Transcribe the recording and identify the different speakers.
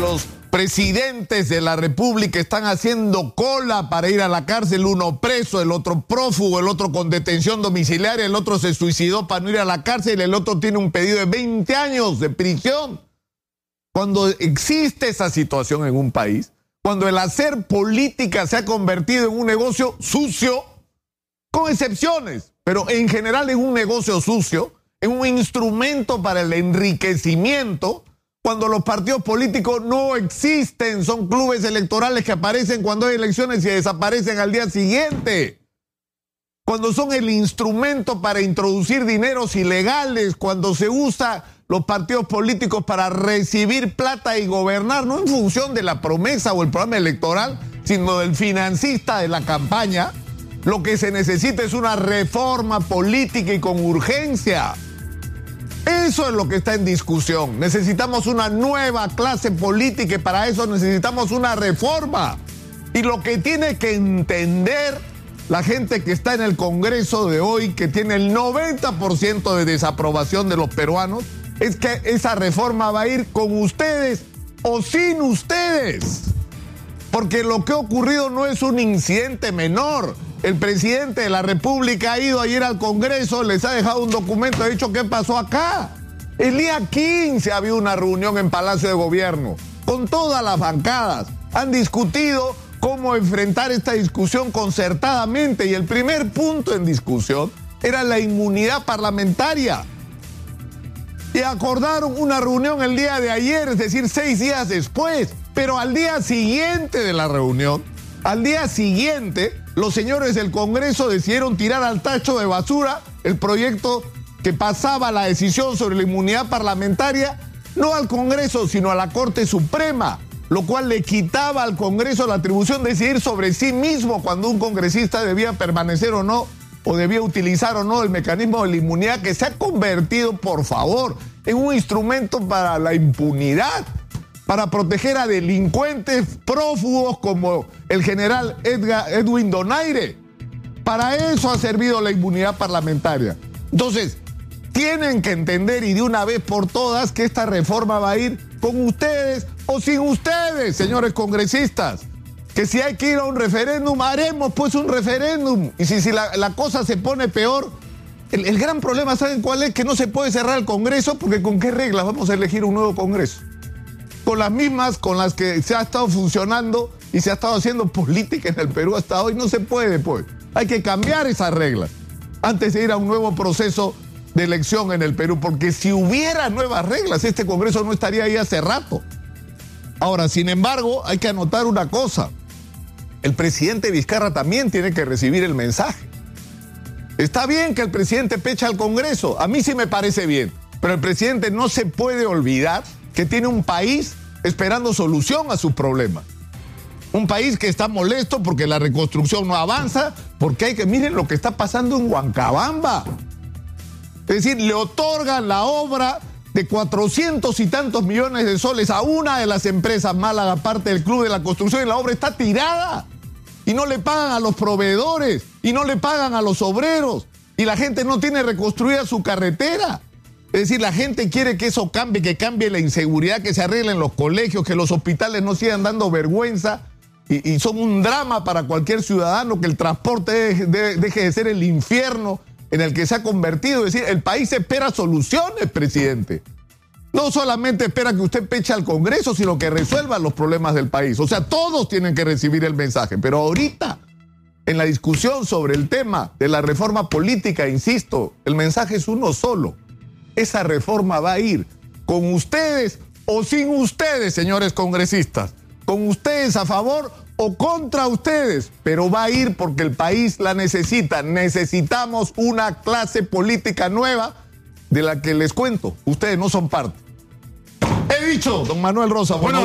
Speaker 1: los presidentes de la República están haciendo cola para ir a la cárcel, uno preso, el otro prófugo, el otro con detención domiciliaria, el otro se suicidó para no ir a la cárcel, el otro tiene un pedido de 20 años de prisión. Cuando existe esa situación en un país, cuando el hacer política se ha convertido en un negocio sucio, con excepciones, pero en general en un negocio sucio, en un instrumento para el enriquecimiento, cuando los partidos políticos no existen, son clubes electorales que aparecen cuando hay elecciones y desaparecen al día siguiente. Cuando son el instrumento para introducir dineros ilegales, cuando se usa los partidos políticos para recibir plata y gobernar, no en función de la promesa o el programa electoral, sino del financista de la campaña, lo que se necesita es una reforma política y con urgencia. Eso es lo que está en discusión. Necesitamos una nueva clase política y para eso necesitamos una reforma. Y lo que tiene que entender la gente que está en el Congreso de hoy, que tiene el 90% de desaprobación de los peruanos, es que esa reforma va a ir con ustedes o sin ustedes. Porque lo que ha ocurrido no es un incidente menor. El presidente de la República ha ido ayer al Congreso, les ha dejado un documento, ha dicho qué pasó acá. El día 15 había una reunión en Palacio de Gobierno con todas las bancadas. Han discutido cómo enfrentar esta discusión concertadamente y el primer punto en discusión era la inmunidad parlamentaria. Y acordaron una reunión el día de ayer, es decir, seis días después. Pero al día siguiente de la reunión, al día siguiente, los señores del Congreso decidieron tirar al tacho de basura el proyecto que pasaba la decisión sobre la inmunidad parlamentaria, no al Congreso, sino a la Corte Suprema, lo cual le quitaba al Congreso la atribución de decidir sobre sí mismo cuando un congresista debía permanecer o no, o debía utilizar o no el mecanismo de la inmunidad que se ha convertido, por favor, en un instrumento para la impunidad para proteger a delincuentes prófugos como el general Edwin Donaire. Para eso ha servido la inmunidad parlamentaria. Entonces, tienen que entender y de una vez por todas que esta reforma va a ir con ustedes o sin ustedes, señores congresistas. Que si hay que ir a un referéndum, haremos pues un referéndum. Y si, si la, cosa se pone peor, el, el gran problema, ¿saben cuál es? Que no se puede cerrar el Congreso porque con qué reglas vamos a elegir un nuevo Congreso con las mismas con las que se ha estado funcionando y se ha estado haciendo política en el Perú hasta hoy. No se puede, pues. Hay que cambiar esas reglas antes de ir a un nuevo proceso de elección en el Perú, porque si hubiera nuevas reglas, este Congreso no estaría ahí hace rato. Ahora, sin embargo, hay que anotar una cosa. El presidente Vizcarra también tiene que recibir el mensaje. Está bien que el presidente pecha al Congreso, a mí sí me parece bien, pero el presidente no se puede olvidar que tiene un país esperando solución a sus problemas. Un país que está molesto porque la reconstrucción no avanza, porque hay que, miren lo que está pasando en Huancabamba. Es decir, le otorgan la obra de cuatrocientos y tantos millones de soles a una de las empresas Málaga, parte del Club de la Construcción, y la obra está tirada. Y no le pagan a los proveedores, y no le pagan a los obreros, y la gente no tiene reconstruida su carretera. Es decir, la gente quiere que eso cambie, que cambie la inseguridad, que se arreglen los colegios, que los hospitales no sigan dando vergüenza y, son un drama para cualquier ciudadano, que el transporte deje, de ser el infierno en el que se ha convertido. Es decir, el país espera soluciones, presidente. No solamente espera que usted peche al Congreso, sino que resuelva los problemas del país. O sea, todos tienen que recibir el mensaje. Pero ahorita, en la discusión sobre el tema de la reforma política, insisto, el mensaje es uno solo esa reforma va a ir con ustedes o sin ustedes, señores congresistas, con ustedes a favor o contra ustedes, pero va a ir porque el país la necesita. Necesitamos una clase política nueva de la que les cuento. Ustedes no son parte. He dicho, don Manuel Rosa. Bueno,